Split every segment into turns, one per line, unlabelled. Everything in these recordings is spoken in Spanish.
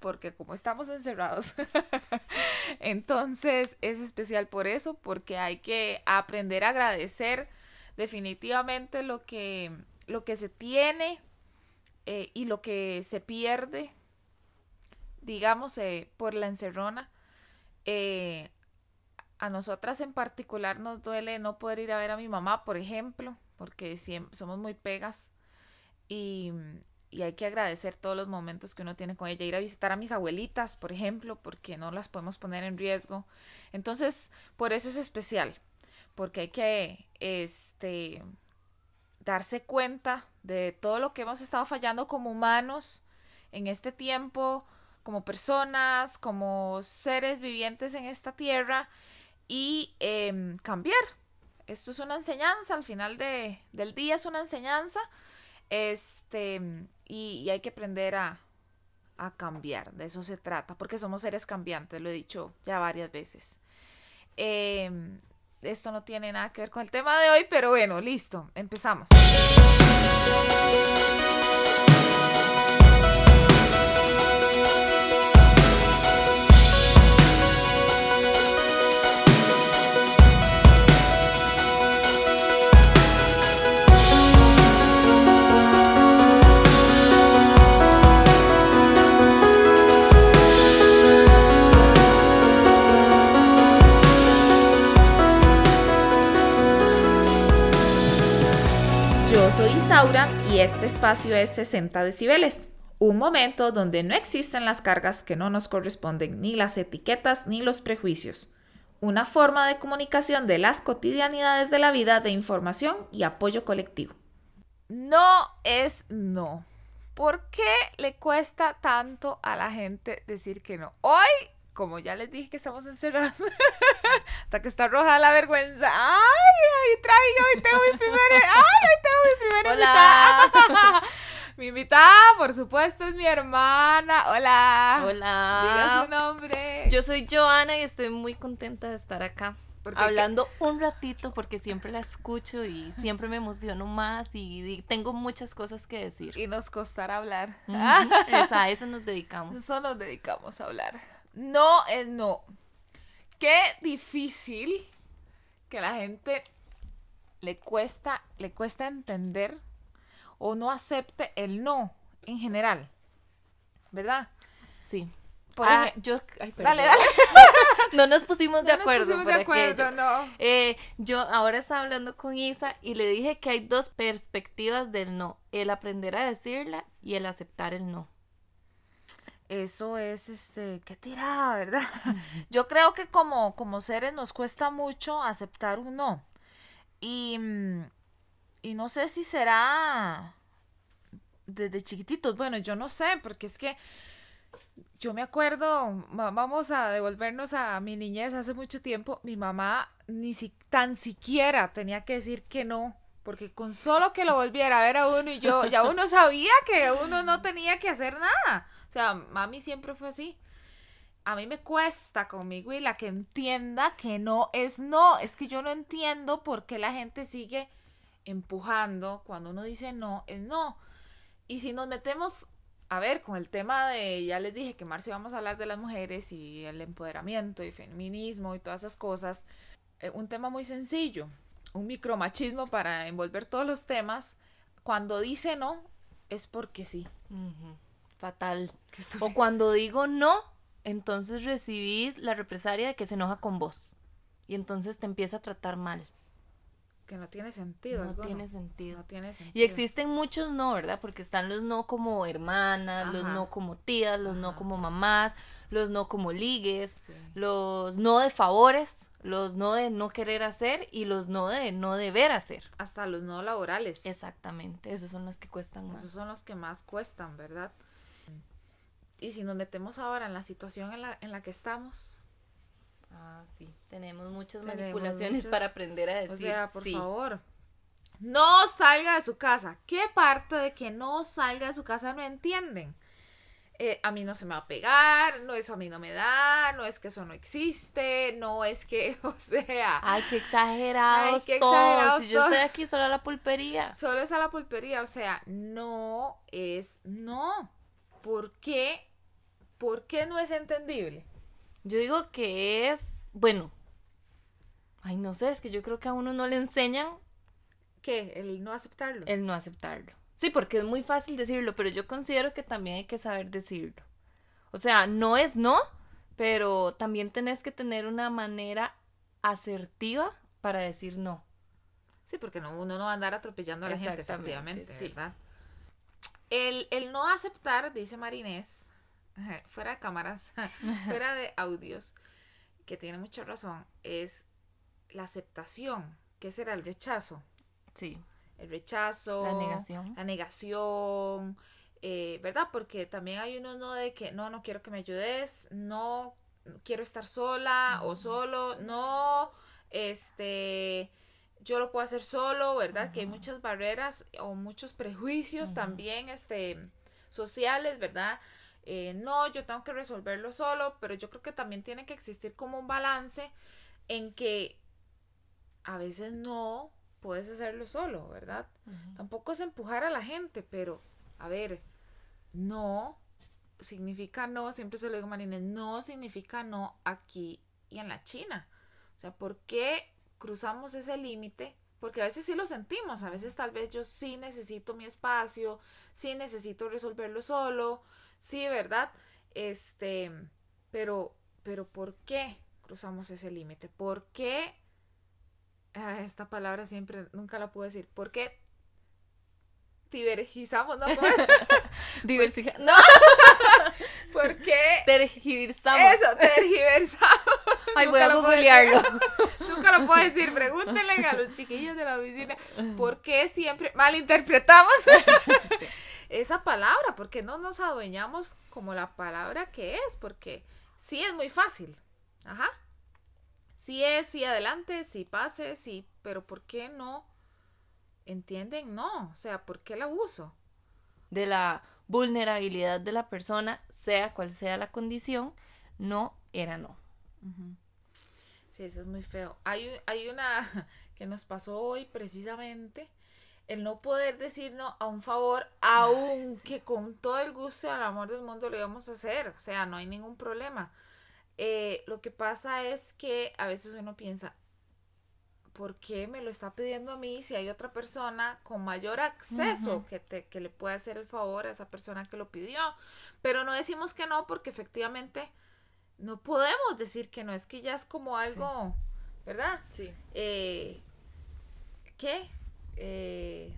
porque como estamos encerrados, entonces es especial por eso, porque hay que aprender a agradecer definitivamente lo que, lo que se tiene eh, y lo que se pierde, digamos, eh, por la encerrona. Eh, a nosotras en particular nos duele no poder ir a ver a mi mamá, por ejemplo, porque somos muy pegas y, y, hay que agradecer todos los momentos que uno tiene con ella. Ir a visitar a mis abuelitas, por ejemplo, porque no las podemos poner en riesgo. Entonces, por eso es especial, porque hay que este, darse cuenta de todo lo que hemos estado fallando como humanos en este tiempo, como personas, como seres vivientes en esta tierra y em, cambiar. Esto es una enseñanza, al final de, del día es una enseñanza este, y, hay que aprender a, a, cambiar, de eso se trata, porque somos seres cambiantes, lo he dicho ya varias veces. Em, esto no tiene nada que ver con el tema de hoy, pero bueno, listo, empezamos. Soy Isaura y este espacio es 60 decibeles, un momento donde no existen las cargas que no nos corresponden, ni las etiquetas ni los prejuicios. Una forma de comunicación de las cotidianidades de la vida de información y apoyo colectivo. No es no. ¿Por qué le cuesta tanto a la gente decir que no? Hoy como ya les dije que estamos encerrados, hasta que está roja la vergüenza. ¡Ay! Ahí traigo, hoy tengo mi primera, ¡ay! Hoy mi primera invitada. mi invitada, por supuesto, es mi hermana. Hola.
Hola.
Diga su nombre.
Yo soy Joana y estoy muy contenta de estar acá. Hablando un ratito porque siempre la escucho y siempre me emociono más y, tengo muchas cosas que decir.
Y nos costará hablar.
a eso nos dedicamos.
Eso nos dedicamos a hablar. No es no. Qué difícil que la gente le cuesta, le cuesta entender o no acepte el no en general. ¿Verdad?
Sí.
Por ah, yo,
dale, dale. no nos pusimos de acuerdo.
No nos pusimos de acuerdo, no.
Eh, yo ahora estaba hablando con Isa y le dije que hay dos perspectivas del no: el aprender a decirla y el aceptar el no
eso es este qué tirada, ¿verdad? Yo creo que como, como seres nos cuesta mucho aceptar un no. Y, mm, y no sé si será desde chiquititos. Bueno, yo no sé, porque es que yo me acuerdo, vamos a devolvernos a mi niñez hace mucho tiempo, mi mamá ni si, tan siquiera tenía que decir que no, porque con solo que lo volviera a ver a uno y yo, ya uno sabía que uno no tenía que hacer nada. O sea, mami siempre fue así. A mí me cuesta conmigo y la que entienda que no es no. Es que yo no entiendo por qué la gente sigue empujando cuando uno dice no, es no. Y si nos metemos, a ver, con el tema de, ya les dije que Marcia vamos a hablar de las mujeres y el empoderamiento y feminismo y todas esas cosas, eh, un tema muy sencillo, un micromachismo para envolver todos los temas. Cuando dice no, es porque sí
fatal. O cuando digo no, entonces recibís la represalia de que se enoja con vos. Y entonces te empieza a tratar mal.
Que no tiene sentido.
No tiene sentido.
No tiene sentido.
Y existen muchos no, ¿verdad? Porque están los no como hermanas, los no como tías, los no como mamás, los no como ligues, los no de favores, los no de no querer hacer y los no de no deber hacer.
Hasta los no laborales.
Exactamente, esos son los que cuestan más.
Esos son los que más cuestan, ¿verdad? Y si nos metemos ahora en la situación en la, en la que estamos.
Ah, sí. Tenemos muchas manipulaciones para aprender a decir. O
sea, por favor. No salga de su casa. ¿Qué parte de que no salga de su casa no entienden? eh, a mí no se me va a pegar, no, eso a mí no me da, no es que eso no existe, no es que, o sea...
Ay, qué exagerados qué exagerados Si yo estoy aquí solo a la pulpería.
Solo es a la pulpería, o sea, no es no. ¿Por qué? ¿Por qué no es entendible?
Yo digo que es, bueno, ay, no sé, es que yo creo que a uno no le enseñan...
¿Qué? El no aceptarlo.
El no aceptarlo. Sí, porque es muy fácil decirlo, pero yo considero que también hay que saber decirlo. O sea, no es no, pero también tenés que tener una manera asertiva para decir no.
Sí, porque no, uno no va a andar atropellando a la gente, efectivamente, ¿verdad? El, el, no aceptar, dice Marinés, fuera de cámaras, fuera de audios, que tiene mucha razón, es la aceptación. ¿Qué será el rechazo?
Sí
el rechazo,
la negación,
la negación eh, ¿verdad? Porque también hay uno no de que no, no quiero que me ayudes, no quiero estar sola o solo, no, este, yo lo puedo hacer solo, ¿verdad? Que hay muchas barreras o muchos prejuicios también, este, sociales, ¿verdad? Eh, no, yo tengo que resolverlo solo, pero yo creo que también tiene que existir como un balance en que a veces no, puedes hacerlo solo, ¿verdad? Tampoco es empujar a la gente, pero, a ver, no significa no, siempre se lo digo a Marines, no significa no aquí y en la China. O sea, ¿por qué cruzamos ese límite? Porque a veces sí lo sentimos, a veces tal vez yo sí necesito mi espacio, sí necesito resolverlo solo, sí, ¿verdad? Este, pero, pero ¿por qué cruzamos ese límite? ¿Por qué Ah, esta palabra siempre, nunca la puedo decir. ¿Por qué divergizamos? No,
Diversificar.
No. ¿Por qué?
Tergiversamos.
Eso, tergiversamos.
Ay, voy a googlearlo.
Nunca lo puedo decir. Pregúntenle a los chiquillos de la oficina. ¿Por qué siempre malinterpretamos esa palabra? Porque no nos adueñamos como la palabra que es. Porque sí es muy fácil. Ajá sí es, sí adelante, sí pase, sí, pero ¿por qué no? ¿Entienden? No, o sea, ¿por qué el abuso?
De la vulnerabilidad de la persona, sea cual sea la condición, no era no.
Sí, eso es muy feo. Hay, hay una que nos pasó hoy precisamente, el no poder decir no a un favor, aunque con todo el gusto y el amor del mundo lo íbamos a hacer, o sea, no hay ningún problema. Eh, lo que pasa es que a veces uno piensa, ¿por qué me lo está pidiendo a mí si hay otra persona con mayor acceso que, te, que le puede hacer el favor a esa persona que lo pidió? Pero no decimos que no porque efectivamente no podemos decir que no, es que ya es como algo, ¿verdad?
Sí.
Eh, ¿Qué? Eh,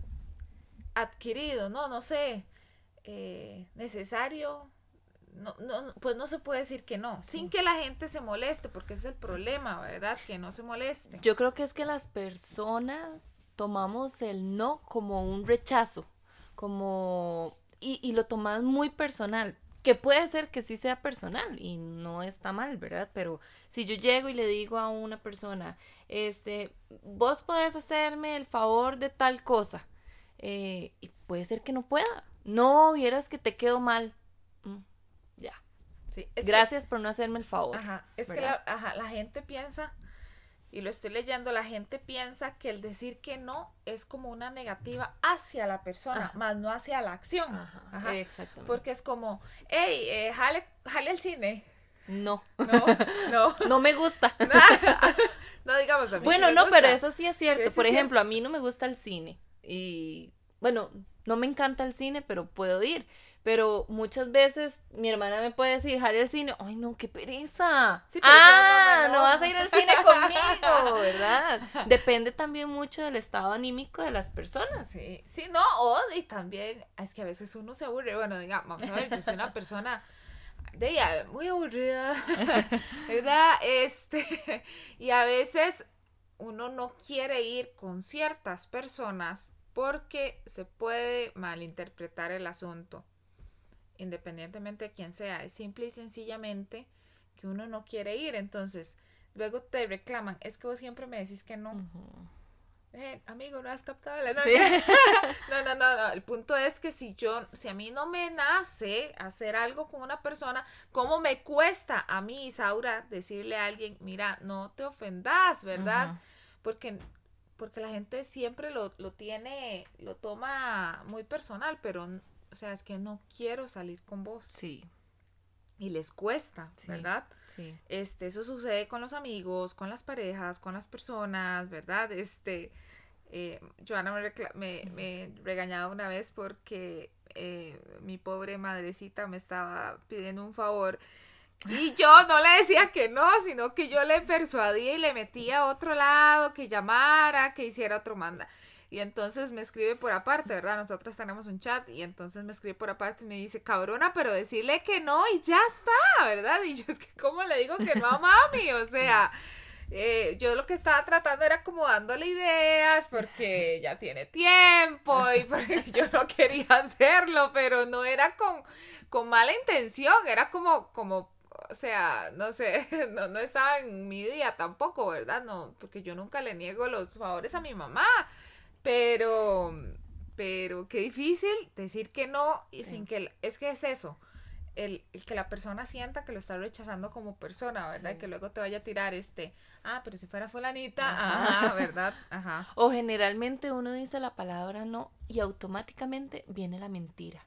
adquirido, no, no sé, necesario, no, no, pues no se puede decir que no, sin que la gente se moleste, porque es el problema, ¿verdad? Que no se moleste.
Yo creo que es que las personas tomamos el no como un rechazo, como... Y, y lo tomas muy personal, que puede ser que sí sea personal y no está mal, ¿verdad? Pero si yo llego y le digo a una persona, este, vos podés hacerme el favor de tal cosa, eh, y puede ser que no pueda. No, vieras que te quedo mal. Gracias por no hacerme el favor.
Ajá, es que la, la gente piensa, y lo estoy leyendo, la gente piensa que el decir que no es como una negativa hacia la persona, más no hacia la acción.
Ajá, exactamente.
Porque es como, hey, eh, jale, jale el cine.
No.
No, no.
no me gusta.
no digamos a mí.
Bueno, no, pero eso sí es cierto. Por ejemplo, a mí no me gusta el cine. Y bueno, no me encanta el cine, pero puedo ir. Pero muchas veces mi hermana me puede decir, Jale al cine, ay no, qué pereza. ah, no, vas a ir al cine conmigo, ¿verdad? Depende también mucho del estado anímico de las personas.
Sí, sí, no, o y también, es que a veces uno se aburre, bueno, diga, vamos a ver, yo soy una persona de ella, muy aburrida, ¿verdad? Este, y a veces uno no quiere ir con ciertas personas porque se puede malinterpretar el asunto independientemente de quién sea, es simple y sencillamente que uno no quiere ir, entonces luego te reclaman, es que vos siempre me decís que no. eh, amigo, no has captado la no, no, no, no, no, el punto es que si yo, si a mí no me nace hacer algo con una persona, ¿cómo me cuesta a mí, Isaura, decirle a alguien, mira, no te ofendas, ¿verdad? Porque porque la gente siempre lo, lo, tiene, lo toma muy personal, pero, o sea, es que no quiero salir con vos. Sí. Y les cuesta, ¿verdad? Sí. Este, eso sucede con los amigos, con las parejas, con las personas, ¿verdad? Este, eh, Joana me, me, regañaba una vez porque eh, mi pobre madrecita me estaba pidiendo un favor y yo no le decía que no, sino que yo le persuadía y le metía a otro lado, que llamara, que hiciera otro manda. Y entonces me escribe por aparte, ¿verdad? Nosotras tenemos un chat y entonces me escribe por aparte y me dice, cabrona, pero decirle que no y ya está, ¿verdad? Y yo es que, ¿cómo le digo que no a mami? O sea, eh, yo lo que estaba tratando era como dándole ideas porque ya tiene tiempo y porque yo no quería hacerlo, pero no era con, con mala intención, era como, como o sea, no sé, no, no estaba en mi día tampoco, ¿verdad? No, porque yo nunca le niego los favores a mi mamá, pero, pero qué difícil decir que no y sin que, es que es eso, el, que la persona sienta que lo está rechazando como persona, ¿verdad? Y que luego te vaya a tirar este, ah, pero si fuera fulanita, ajá, ¿verdad? Ajá.
O generalmente uno dice la palabra no y automáticamente viene la mentira.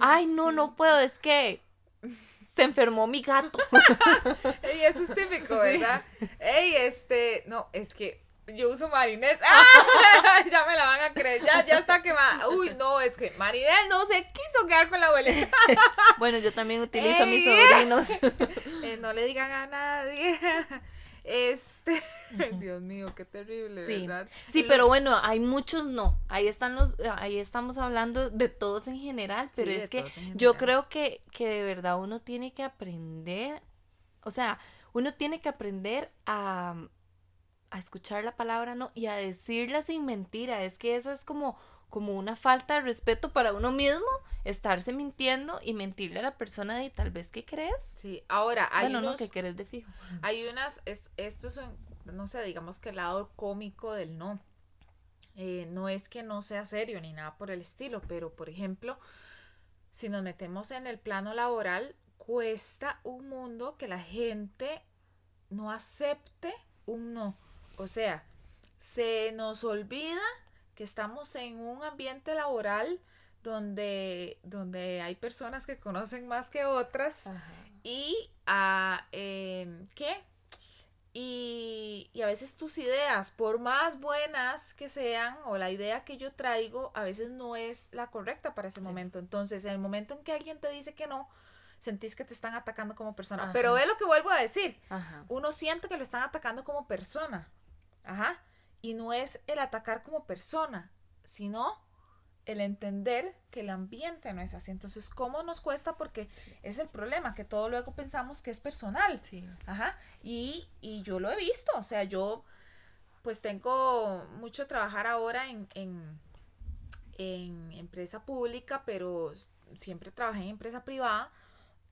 Ay, no, no puedo, es que se enfermó mi gato.
Ey, eso es típico, ¿verdad? Ey, este, no, es que yo uso Marinés. ¡Ah! ya me la van a creer. Ya, ya está quemada. Uy, no, es que Marinés no se quiso quedar con la abuelita.
bueno, yo también utilizo a mis sobrinos.
Eh, no le digan a nadie. Este, Dios mío, qué terrible,
sí.
¿verdad?
Sí, pero bueno, hay muchos no. Ahí están los, ahí estamos hablando de todos en general, pero es que yo creo que, que de verdad uno tiene que aprender, o sea, uno tiene que aprender a, a escuchar la palabra no y a decirla sin mentira. Es que eso es como como una falta de respeto para uno mismo, estarse mintiendo y mentirle a la persona de tal vez que crees.
Sí, ahora hay
bueno, no, que crees de fijo.
Hay unas, es, esto es, no sé, digamos que el lado cómico del no. Eh, no es que no sea serio ni nada por el estilo, pero por ejemplo, si nos metemos en el plano laboral, cuesta un mundo que la gente no acepte un no. O sea, se nos olvida que estamos en un ambiente laboral donde, donde hay personas que conocen más que otras y a, em, ¿qué? Y, y, a veces tus ideas, por más buenas que sean, o la idea que yo traigo, a veces no es la correcta para ese momento. Entonces, en el momento en que alguien te dice que no, sentís que te están atacando como persona. Pero ve lo que vuelvo a decir. Uno siente que lo están atacando como persona. Ajá. Y no es el atacar como persona, sino el entender que el ambiente no es así. Entonces, ¿cómo nos cuesta? Porque es el problema, que todo luego pensamos que es personal. Sí. Ajá. Y, y, yo lo he visto. O sea, yo pues tengo mucho trabajar ahora en, en, en empresa pública, pero siempre trabajé en empresa privada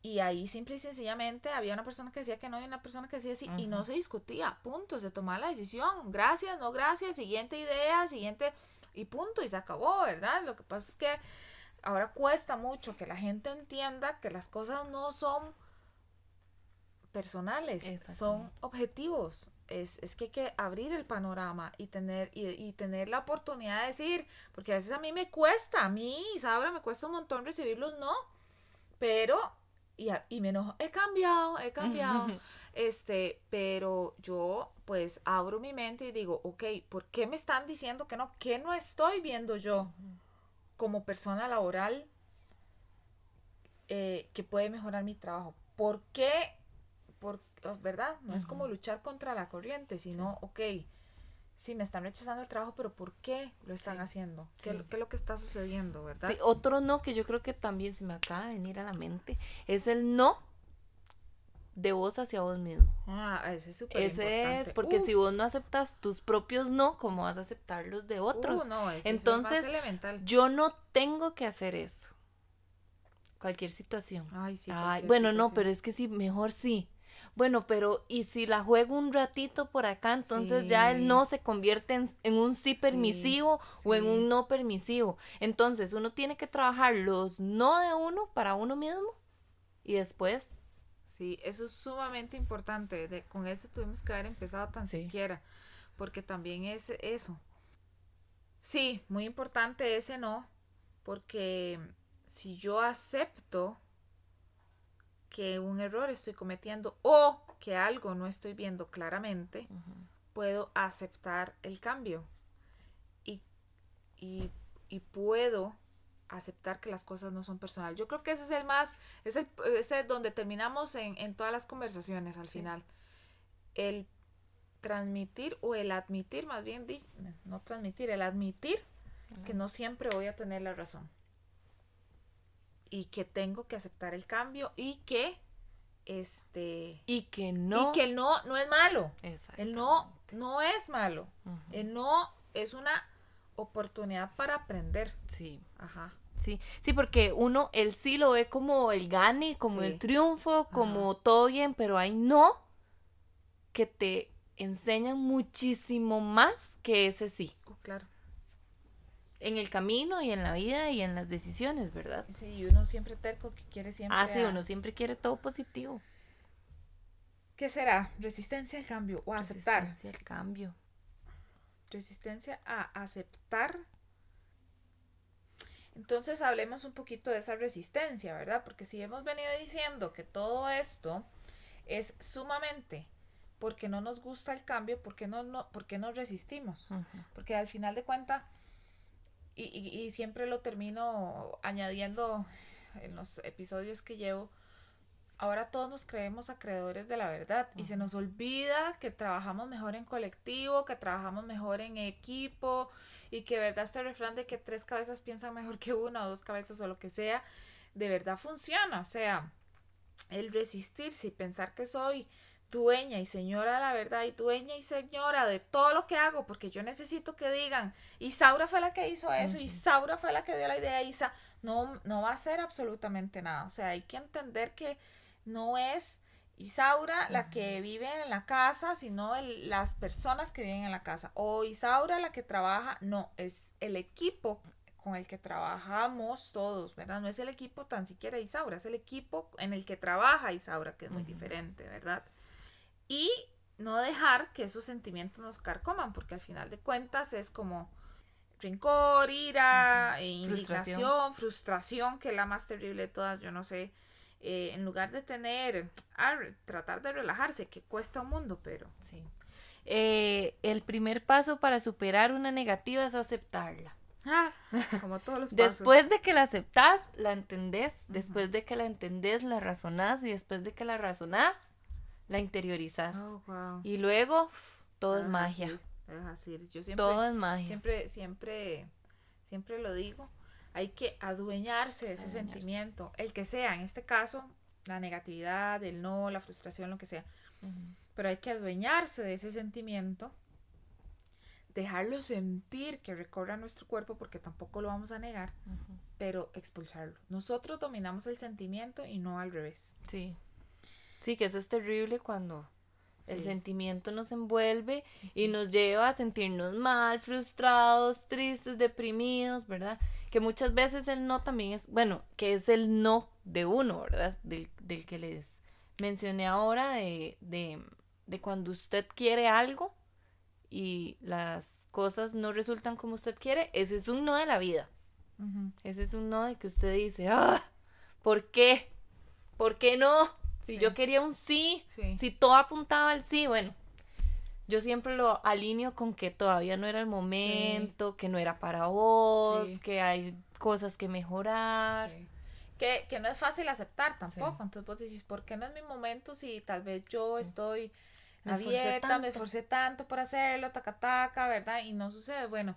y ahí simple y sencillamente había una persona que decía que no y una persona que decía sí y no se discutía, punto, se tomaba la decisión, gracias, no gracias, siguiente idea, siguiente y punto y se acabó, ¿verdad? Lo que pasa es que ahora cuesta mucho que la gente entienda que las cosas no son personales, son objetivos. Es, es, que hay que abrir el panorama y tener, y, y, tener la oportunidad de decir, porque a veces a mí me cuesta, a mí, Isaura, me cuesta un montón recibirlos, no, pero y, y me enojo, he cambiado, he cambiado, este, pero yo pues abro mi mente y digo, ok, ¿por qué me están diciendo que no? ¿Qué no estoy viendo yo como persona laboral eh, que puede mejorar mi trabajo? ¿Por qué? Por, ¿Verdad? No es como luchar contra la corriente, sino, ok, sí, me están rechazando el trabajo, pero ¿por qué lo están haciendo? ¿Qué, es lo que está sucediendo, verdad?
Sí, otro no que yo creo que también se me acaba de venir a la mente es el no de vos hacia vos mismo.
Ah, ese es súper
Ese es, porque si vos no aceptas tus propios no, ¿cómo vas a aceptar los de otros?
Uh, no,
Entonces,
es
yo no tengo que hacer eso. Cualquier situación.
Ay, sí.
bueno, no, pero es que sí, mejor sí bueno, pero ¿y si la juego un ratito por acá? Entonces ya el no se convierte en, un sí permisivo o en un no permisivo. Entonces uno tiene que trabajar los no de uno para uno mismo y después...
Sí, eso es sumamente importante. De, con ese tuvimos que haber empezado tan siquiera, porque también es eso. Sí, muy importante ese no, porque si yo acepto que un error estoy cometiendo o que algo no estoy viendo claramente, puedo aceptar el cambio. Y, y, puedo aceptar que las cosas no son personales. Yo creo que ese es el más, es el, ese donde terminamos en, en, todas las conversaciones al final. El transmitir o el admitir, más bien, no transmitir, el admitir que no siempre voy a tener la razón y que tengo que aceptar el cambio y que este
y que no
y que el no no es malo. El no no es malo. El no es una oportunidad para aprender.
Sí. Ajá. Sí sí porque uno el sí lo ve como el gane como el triunfo como todo bien pero hay no que te enseñan muchísimo más que ese sí.
Oh, claro
en el camino y en la vida y en las decisiones, ¿verdad?
Sí, y uno siempre terco que quiere siempre.
Ah, sí, uno siempre quiere todo positivo.
¿Qué será? Resistencia al cambio o aceptar.
Resistencia al cambio.
Resistencia a aceptar. Entonces hablemos un poquito de esa resistencia, ¿verdad? Porque si hemos venido diciendo que todo esto es sumamente porque no nos gusta el cambio, ¿por qué no, no, porque nos resistimos? Porque al final de cuentas y, y, siempre lo termino añadiendo en los episodios que llevo, ahora todos nos creemos acreedores de la verdad y se nos olvida que trabajamos mejor en colectivo, que trabajamos mejor en equipo y que verdad este refrán de que tres cabezas piensan mejor que una o dos cabezas o lo que sea, de verdad funciona. O sea, el resistirse y pensar que soy dueña y señora de la verdad y dueña y señora de todo lo que hago, porque yo necesito que digan, Isaura fue la que hizo eso, Isaura fue la que dio la idea, Isa, no, no va a ser absolutamente nada. O sea, hay que entender que no es Isaura la que vive en la casa, sino las personas que viven en la casa. O Isaura la que trabaja, no, es el equipo con el que trabajamos todos, ¿verdad? No es el equipo tan siquiera Isaura, es el equipo en el que trabaja Isaura, que es muy diferente, ¿verdad? Y no dejar que esos sentimientos nos carcoman, porque al final de cuentas es como rencor, ira, e indignación, frustración. que es la más terrible de todas, yo no sé. Eh, en lugar de tener, tratar de relajarse, que cuesta un mundo, pero...
Sí. Eh, el primer paso para superar una negativa es aceptarla.
Ah, como todos los
pasos. Después de que la aceptas, la entendés. Después de que la entendés, la razonás. Y después de que la razonás, la interiorizas. Oh, y luego todo es magia.
Yo siempre,
todo es magia.
Siempre, siempre, siempre lo digo. Hay que adueñarse de ese sentimiento, el que sea, en este caso, la negatividad, el no, la frustración, lo que sea. Pero hay que adueñarse de ese sentimiento, dejarlo sentir que recorra nuestro cuerpo, porque tampoco lo vamos a negar, pero expulsarlo. Nosotros dominamos el sentimiento y no al revés.
Sí. Sí, que eso es terrible cuando el sentimiento nos envuelve y nos lleva a sentirnos mal, frustrados, tristes, deprimidos, ¿verdad? Que muchas veces el no también es, bueno, que es el no de uno, ¿verdad? Del, del que les mencioné ahora, de, de, de cuando usted quiere algo y las cosas no resultan como usted quiere, ese es un no de la vida. Ese es un no de que usted dice, ah, ¿por qué? ¿Por qué no? Si yo quería un sí, si todo apuntaba al sí, bueno, yo siempre lo alineo con que todavía no era el momento, que no era para vos, que hay cosas que mejorar.
Que, que, no es fácil aceptar tampoco. Entonces vos decís, ¿por qué no es mi momento si tal vez yo estoy abierta, me esforcé tanto por hacerlo, taca, taca, ¿verdad? Y no sucede. Bueno,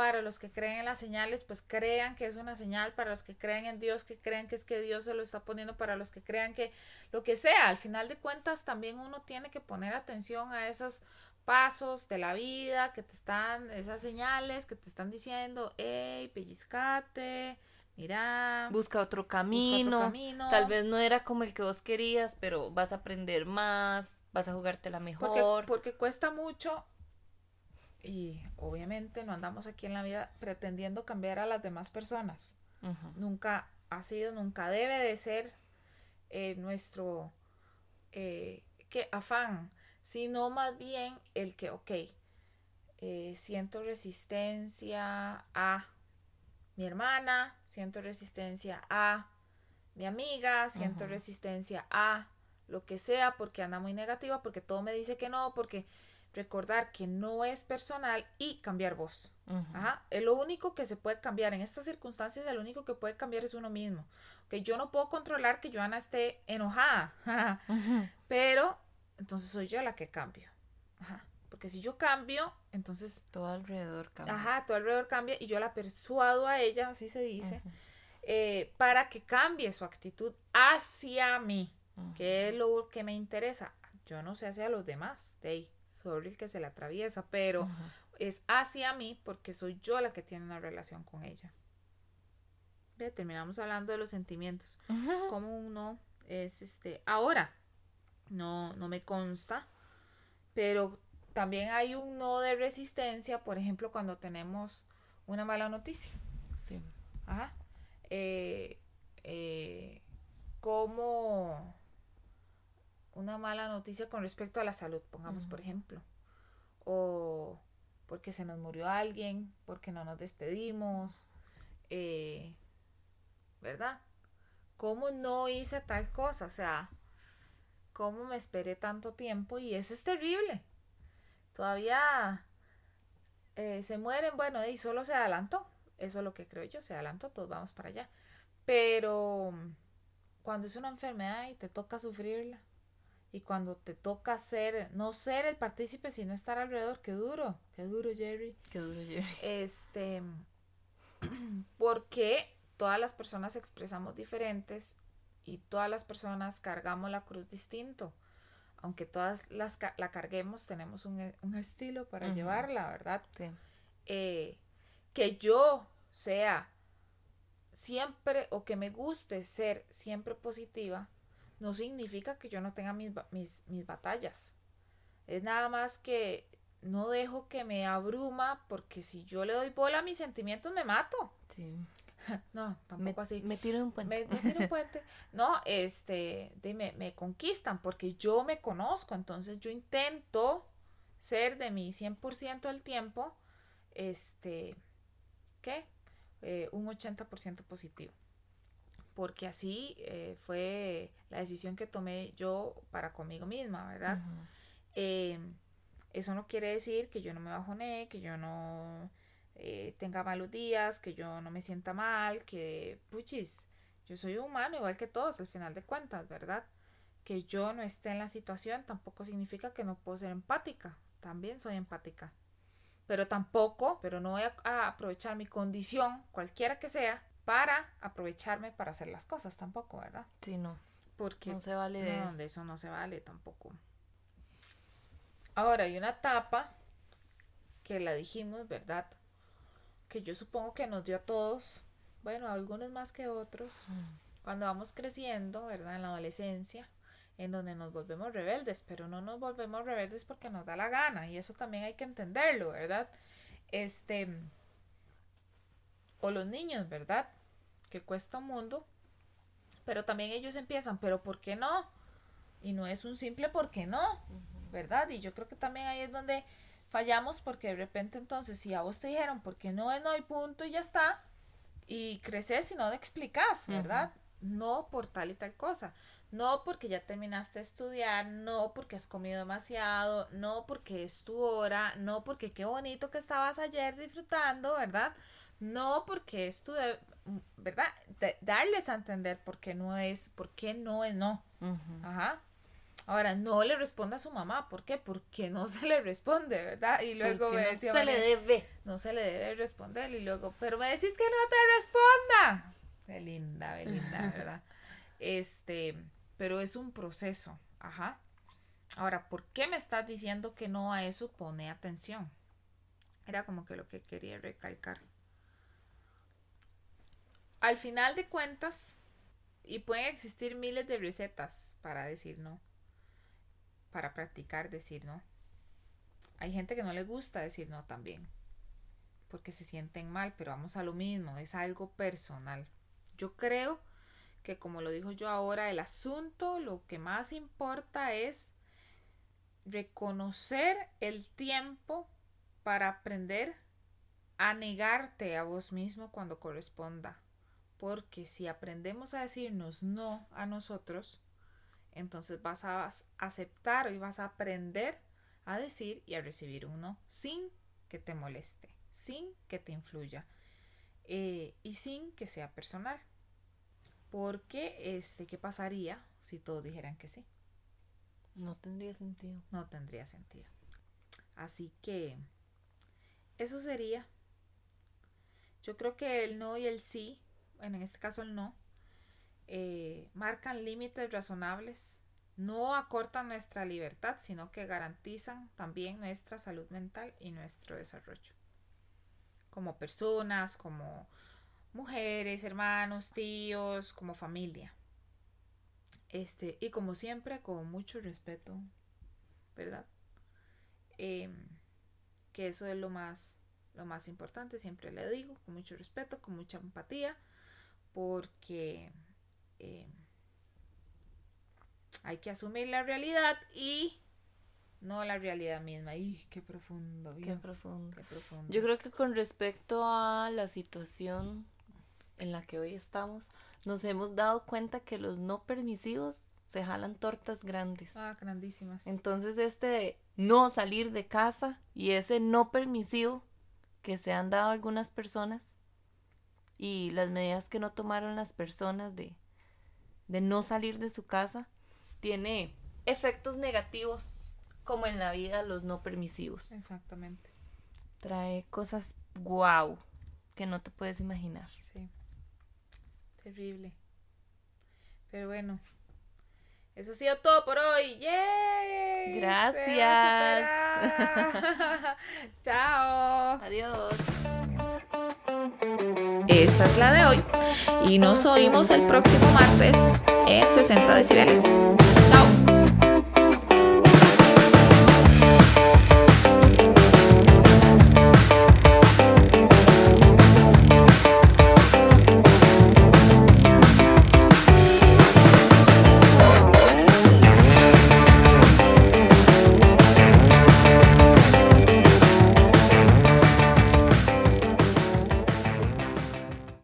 para los que creen en las señales, pues crean que es una señal, para los que creen en Dios, que crean que es que Dios se lo está poniendo, para los que crean que lo que sea, al final de cuentas también uno tiene que poner atención a esos pasos de la vida que te están, esas señales que te están diciendo, hey, pellizcate, mira,
busca otro camino, tal vez no era como el que vos querías, pero vas a aprender más, vas a jugártela mejor.
Porque, cuesta mucho y obviamente no andamos aquí en la vida pretendiendo cambiar a las demás personas. Nunca ha sido, nunca debe de ser eh, nuestro eh, afán, sino más bien el que, ok, eh, siento resistencia a mi hermana, siento resistencia a mi amiga, siento resistencia a lo que sea porque anda muy negativa, porque todo me dice que no, porque recordar que no es personal y cambiar voz. Ajá. Es lo único que se puede cambiar. En estas circunstancias, lo único que puede cambiar es uno mismo. Que yo no puedo controlar que Joana esté enojada. Pero entonces soy yo la que cambio. Ajá. Porque si yo cambio, entonces...
Todo alrededor cambia.
Ajá, todo alrededor cambia y yo la persuado a ella, así se dice, eh, para que cambie su actitud hacia mí, que es lo que me interesa. Yo no sé hacia los demás, de ahí, sobre el que se le atraviesa, pero es hacia mí porque soy yo la que tiene una relación con ella. Ve, terminamos hablando de los sentimientos. Como uno es este. Ahora, no, no me consta, pero también hay un no de resistencia, por ejemplo, cuando tenemos una mala noticia. Sí. Ajá. Eh, eh, como una mala noticia con respecto a la salud, pongamos por ejemplo. O porque se nos murió alguien, porque no nos despedimos, eh, ¿verdad? ¿Cómo no hice tal cosa? O sea, ¿cómo me esperé tanto tiempo? Y eso es terrible todavía eh, se mueren, bueno, y solo se adelantó. Eso es lo que creo yo, se adelantó, todos vamos para allá. Pero cuando es una enfermedad y te toca sufrirla, y cuando te toca ser, no ser el partícipe, sino estar alrededor, qué duro, qué duro, Jerry.
Qué duro, Jerry.
Este, porque todas las personas expresamos diferentes y todas las personas cargamos la cruz distinto aunque todas las la carguemos, tenemos un, e, estilo para llevarla, ¿verdad? Sí. Eh, que yo sea siempre o que me guste ser siempre positiva, no significa que yo no tenga mis, mis, mis batallas. Es nada más que no dejo que me abruma porque si yo le doy bola a mis sentimientos me mato. Sí. no, tampoco así.
Me tiro un puente.
Me, tiro un puente. No, este, dime, me conquistan porque yo me conozco, entonces yo intento ser de mi 100% del tiempo, este, ¿qué? Eh, un 80% positivo. Porque así eh, fue la decisión que tomé yo para conmigo misma, ¿verdad? Em, eso no quiere decir que yo no me bajoné, que yo no eh, tenga malos días, que yo no me sienta mal, que, puchis, yo soy humano igual que todos al final de cuentas, ¿verdad? Que yo no esté en la situación tampoco significa que no puedo ser empática, también soy empática. Pero tampoco, pero no voy a, aprovechar mi condición, cualquiera que sea, para aprovecharme para hacer las cosas tampoco, ¿verdad?
Sí, no.
Porque
no se vale de,
eso. de eso no se vale tampoco. Ahora hay una etapa que la dijimos, ¿verdad? que yo supongo que nos dio a todos, bueno, algunos más que otros, cuando vamos creciendo, ¿verdad? En la adolescencia, en donde nos volvemos rebeldes, pero no nos volvemos rebeldes porque nos da la gana, y eso también hay que entenderlo, ¿verdad? Este, o los niños, ¿verdad? Que cuesta un mundo, pero también ellos empiezan, pero ¿por qué no? Y no es un simple ¿por qué no? ¿Verdad? Y yo creo que también ahí es donde fallamos porque de repente entonces si a vos te dijeron porque no es no hay punto y ya está y creces y no te explicas, ¿verdad? No por tal y tal cosa, no porque ya terminaste de estudiar, no porque has comido demasiado, no porque es tu hora, no porque qué bonito que estabas ayer disfrutando, ¿verdad? No porque es tu, de, ¿verdad? darles a entender por qué no es, por qué no es no. Ajá. Ahora, no le responda a su mamá. ¿Por qué? Porque no se le responde, ¿verdad? Y luego me decía.
No se le debe.
No se le debe responder. Y luego, pero me decís que no te responda. Qué linda, qué linda, ¿verdad? Este, pero es un proceso. Ajá. Ahora, ¿por qué me estás diciendo que no a eso? Pone atención. Era como que lo que quería recalcar. Al final de cuentas, y pueden existir miles de recetas para decir no, para practicar decir no. Hay gente que no le gusta decir no también, porque se sienten mal, pero vamos a lo mismo, es algo personal. Yo creo que como lo dijo yo ahora, el asunto, lo que más importa es reconocer el tiempo para aprender a negarte a vos mismo cuando corresponda. Porque si aprendemos a decirnos no a nosotros, entonces vas a aceptar y vas a aprender a decir y a recibir un no sin que te moleste, sin que te influya eh, y sin que sea personal. Porque, este, ¿qué pasaría si todos dijeran que sí?
No tendría sentido.
No tendría sentido. Así que eso sería. Yo creo que el no y el sí, en este caso el no, eh, marcan límites razonables, no acortan nuestra libertad, sino que garantizan también nuestra salud mental y nuestro desarrollo. Como personas, como mujeres, hermanos, tíos, como familia. Este, y como siempre, con mucho respeto, ¿verdad? Em, que eso es lo más, lo más importante, siempre le digo, con mucho respeto, con mucha empatía, porque em, hay que asumir la realidad y no la realidad misma. ¡Y qué profundo!
Qué profundo. qué profundo! Yo creo que con respecto a la situación en la que hoy estamos, nos hemos dado cuenta que los no permisivos se jalan tortas grandes.
Ah, grandísimas.
Entonces este de no salir de casa y ese no permisivo que se han dado algunas personas y las medidas que no tomaron las personas de, de no salir de su casa tiene efectos negativos como en la vida los no permisivos.
Exactamente.
Trae cosas guau que no te puedes imaginar.
Sí. Terrible. Pero bueno, eso ha sido todo por hoy. ¡Yay!
Gracias.
Chao.
Adiós.
Esta es la de hoy y nos oímos el próximo martes en 60 decibeles. Chao.